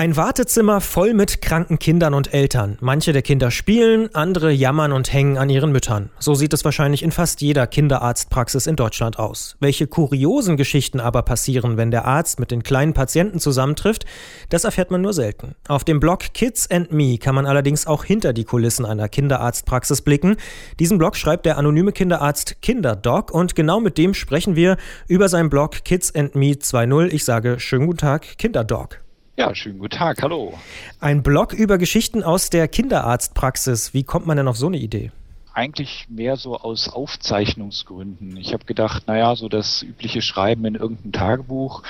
Ein Wartezimmer voll mit kranken Kindern und Eltern. Manche der Kinder spielen, andere jammern und hängen an ihren Müttern. So sieht es wahrscheinlich in fast jeder Kinderarztpraxis in Deutschland aus. Welche kuriosen Geschichten aber passieren, wenn der Arzt mit den kleinen Patienten zusammentrifft, das erfährt man nur selten. Auf dem Blog Kids and Me kann man allerdings auch hinter die Kulissen einer Kinderarztpraxis blicken. Diesen Blog schreibt der anonyme Kinderarzt Kinderdoc und genau mit dem sprechen wir über seinen Blog Kids and Me 2.0. Ich sage schönen guten Tag, Kinderdoc. Ja, schönen guten Tag, hallo. Ein Blog über Geschichten aus der Kinderarztpraxis. Wie kommt man denn auf so eine Idee? Eigentlich mehr so aus Aufzeichnungsgründen. Ich habe gedacht, naja, so das übliche Schreiben in irgendeinem Tagebuch,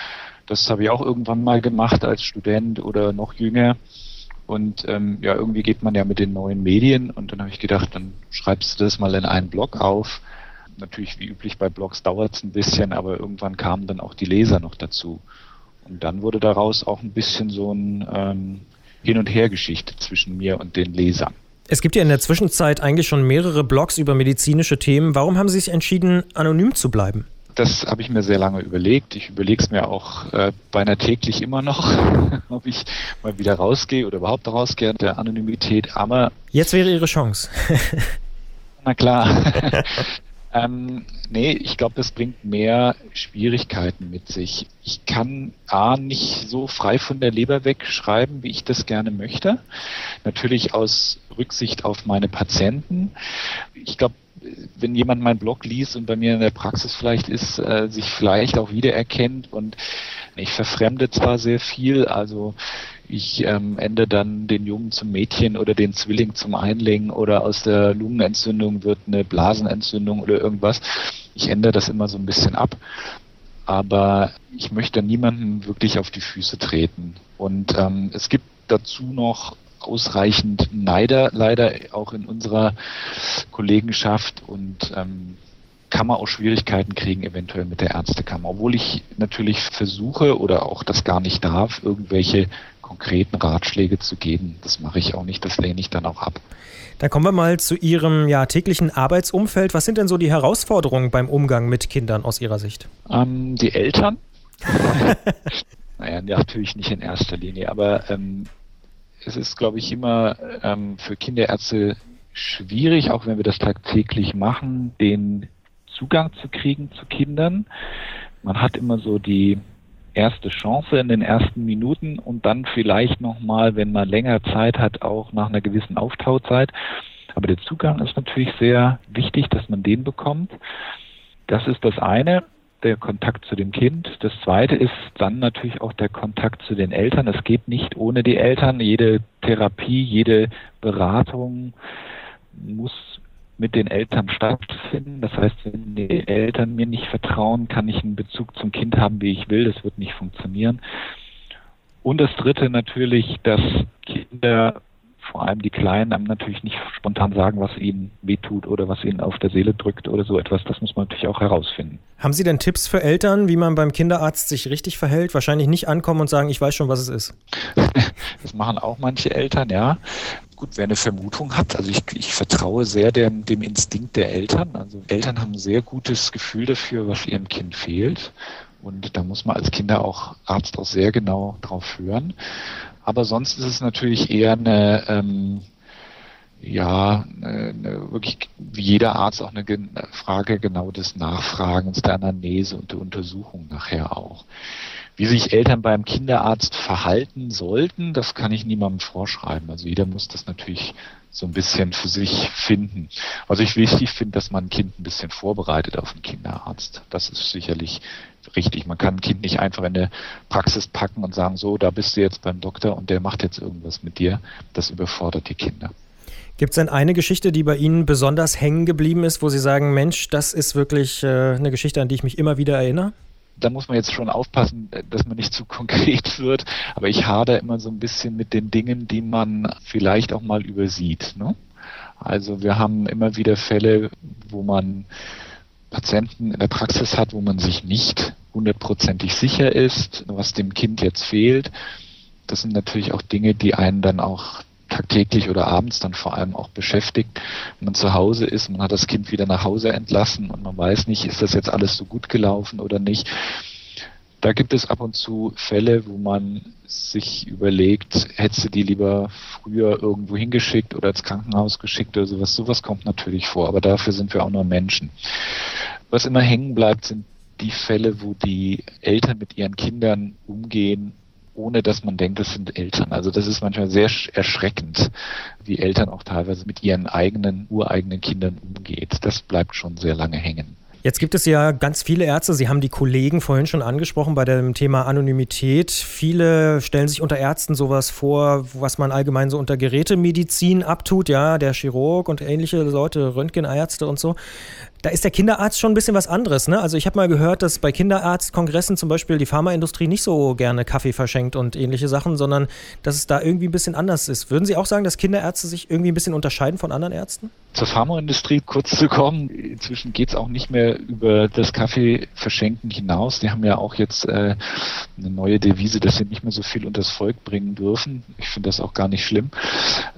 das habe ich auch irgendwann mal gemacht als Student oder noch jünger. Und ähm, ja, irgendwie geht man ja mit den neuen Medien und dann habe ich gedacht, dann schreibst du das mal in einen Blog auf. Natürlich, wie üblich bei Blogs dauert es ein bisschen, aber irgendwann kamen dann auch die Leser noch dazu. Und dann wurde daraus auch ein bisschen so ein ähm, Hin- und Her-Geschichte zwischen mir und den Lesern. Es gibt ja in der Zwischenzeit eigentlich schon mehrere Blogs über medizinische Themen. Warum haben Sie sich entschieden, anonym zu bleiben? Das habe ich mir sehr lange überlegt. Ich überlege es mir auch äh, beinahe täglich immer noch, ob ich mal wieder rausgehe oder überhaupt rausgehe der Anonymität. Aber jetzt wäre Ihre Chance. Na klar. Ähm, nee, ich glaube, das bringt mehr Schwierigkeiten mit sich. Ich kann A nicht so frei von der Leber weg schreiben, wie ich das gerne möchte. Natürlich aus Rücksicht auf meine Patienten. Ich glaube, wenn jemand meinen Blog liest und bei mir in der Praxis vielleicht ist, äh, sich vielleicht auch wiedererkennt und ich verfremde zwar sehr viel, also ich ähm, ende dann den Jungen zum Mädchen oder den Zwilling zum Einling oder aus der Lungenentzündung wird eine Blasenentzündung oder irgendwas. Ich ändere das immer so ein bisschen ab. Aber ich möchte niemandem wirklich auf die Füße treten. Und ähm, es gibt dazu noch ausreichend Neider, leider auch in unserer Kollegenschaft und ähm, kann man auch Schwierigkeiten kriegen, eventuell mit der Ärztekammer. Obwohl ich natürlich versuche oder auch das gar nicht darf, irgendwelche konkreten Ratschläge zu geben. Das mache ich auch nicht, das lehne ich dann auch ab. Dann kommen wir mal zu Ihrem ja, täglichen Arbeitsumfeld. Was sind denn so die Herausforderungen beim Umgang mit Kindern aus Ihrer Sicht? Ähm, die Eltern. naja, natürlich nicht in erster Linie, aber ähm, es ist, glaube ich, immer ähm, für Kinderärzte schwierig, auch wenn wir das tagtäglich machen, den Zugang zu kriegen zu Kindern. Man hat immer so die erste Chance in den ersten Minuten und dann vielleicht nochmal, wenn man länger Zeit hat, auch nach einer gewissen Auftauzeit. Aber der Zugang ist natürlich sehr wichtig, dass man den bekommt. Das ist das eine, der Kontakt zu dem Kind. Das zweite ist dann natürlich auch der Kontakt zu den Eltern. Es geht nicht ohne die Eltern. Jede Therapie, jede Beratung muss mit den Eltern stattfinden. Das heißt, wenn die Eltern mir nicht vertrauen, kann ich einen Bezug zum Kind haben, wie ich will. Das wird nicht funktionieren. Und das Dritte natürlich, dass Kinder, vor allem die Kleinen, einem natürlich nicht spontan sagen, was ihnen wehtut oder was ihnen auf der Seele drückt oder so etwas. Das muss man natürlich auch herausfinden. Haben Sie denn Tipps für Eltern, wie man beim Kinderarzt sich richtig verhält? Wahrscheinlich nicht ankommen und sagen, ich weiß schon, was es ist. das machen auch manche Eltern, ja gut, wer eine Vermutung hat, also ich, ich vertraue sehr dem, dem Instinkt der Eltern. Also Eltern haben ein sehr gutes Gefühl dafür, was ihrem Kind fehlt. Und da muss man als Kinder auch Arzt auch sehr genau drauf hören. Aber sonst ist es natürlich eher eine, ähm, ja, eine, wirklich wie jeder Arzt auch eine Frage genau des Nachfragens, der Anamnese und der Untersuchung nachher auch. Wie sich Eltern beim Kinderarzt verhalten sollten, das kann ich niemandem vorschreiben. Also jeder muss das natürlich so ein bisschen für sich finden. Was ich wichtig finde, dass man ein Kind ein bisschen vorbereitet auf einen Kinderarzt. Das ist sicherlich richtig. Man kann ein Kind nicht einfach in eine Praxis packen und sagen, so, da bist du jetzt beim Doktor und der macht jetzt irgendwas mit dir. Das überfordert die Kinder. Gibt es denn eine Geschichte, die bei Ihnen besonders hängen geblieben ist, wo Sie sagen, Mensch, das ist wirklich äh, eine Geschichte, an die ich mich immer wieder erinnere? da muss man jetzt schon aufpassen, dass man nicht zu konkret wird. Aber ich hader immer so ein bisschen mit den Dingen, die man vielleicht auch mal übersieht. Ne? Also wir haben immer wieder Fälle, wo man Patienten in der Praxis hat, wo man sich nicht hundertprozentig sicher ist, was dem Kind jetzt fehlt. Das sind natürlich auch Dinge, die einen dann auch tagtäglich oder abends dann vor allem auch beschäftigt. Wenn man zu Hause ist, man hat das Kind wieder nach Hause entlassen und man weiß nicht, ist das jetzt alles so gut gelaufen oder nicht. Da gibt es ab und zu Fälle, wo man sich überlegt, hättest du die lieber früher irgendwo hingeschickt oder ins Krankenhaus geschickt oder sowas. Sowas kommt natürlich vor, aber dafür sind wir auch nur Menschen. Was immer hängen bleibt, sind die Fälle, wo die Eltern mit ihren Kindern umgehen, ohne dass man denkt, das sind Eltern. Also das ist manchmal sehr erschreckend, wie Eltern auch teilweise mit ihren eigenen, ureigenen Kindern umgeht. Das bleibt schon sehr lange hängen. Jetzt gibt es ja ganz viele Ärzte, Sie haben die Kollegen vorhin schon angesprochen bei dem Thema Anonymität. Viele stellen sich unter Ärzten sowas vor, was man allgemein so unter Gerätemedizin abtut, ja, der Chirurg und ähnliche Leute, Röntgenärzte und so. Da ist der Kinderarzt schon ein bisschen was anderes. Ne? Also ich habe mal gehört, dass bei Kinderarztkongressen zum Beispiel die Pharmaindustrie nicht so gerne Kaffee verschenkt und ähnliche Sachen, sondern dass es da irgendwie ein bisschen anders ist. Würden Sie auch sagen, dass Kinderärzte sich irgendwie ein bisschen unterscheiden von anderen Ärzten? Zur Pharmaindustrie kurz zu kommen. Inzwischen geht es auch nicht mehr über das Kaffee verschenken hinaus. Die haben ja auch jetzt äh, eine neue Devise, dass sie nicht mehr so viel unters Volk bringen dürfen. Ich finde das auch gar nicht schlimm.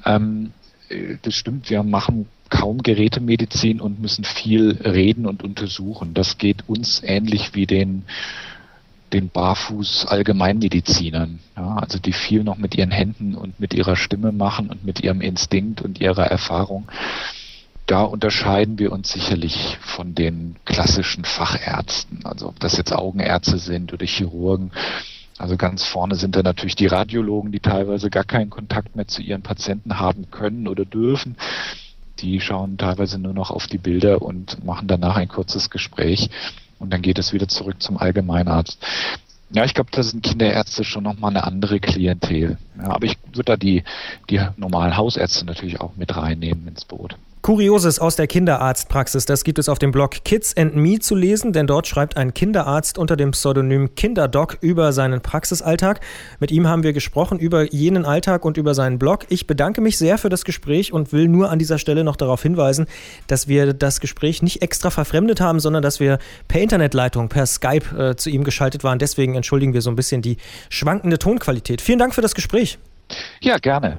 Ähm, äh, das stimmt, wir machen kaum Gerätemedizin und müssen viel reden und untersuchen. Das geht uns ähnlich wie den den Barfuß Allgemeinmedizinern, ja, also die viel noch mit ihren Händen und mit ihrer Stimme machen und mit ihrem Instinkt und ihrer Erfahrung. Da unterscheiden wir uns sicherlich von den klassischen Fachärzten, also ob das jetzt Augenärzte sind oder Chirurgen. Also ganz vorne sind da natürlich die Radiologen, die teilweise gar keinen Kontakt mehr zu ihren Patienten haben können oder dürfen die schauen teilweise nur noch auf die Bilder und machen danach ein kurzes Gespräch und dann geht es wieder zurück zum Allgemeinarzt. Ja, ich glaube, das sind Kinderärzte schon nochmal eine andere Klientel. Ja, aber ich würde da die, die normalen Hausärzte natürlich auch mit reinnehmen ins Boot. Kurioses aus der Kinderarztpraxis, das gibt es auf dem Blog Kids and Me zu lesen, denn dort schreibt ein Kinderarzt unter dem Pseudonym Kinderdoc über seinen Praxisalltag. Mit ihm haben wir gesprochen über jenen Alltag und über seinen Blog. Ich bedanke mich sehr für das Gespräch und will nur an dieser Stelle noch darauf hinweisen, dass wir das Gespräch nicht extra verfremdet haben, sondern dass wir per Internetleitung, per Skype äh, zu ihm geschaltet waren. Deswegen entschuldigen wir so ein bisschen die schwankende Tonqualität. Vielen Dank für das Gespräch. Ja, gerne.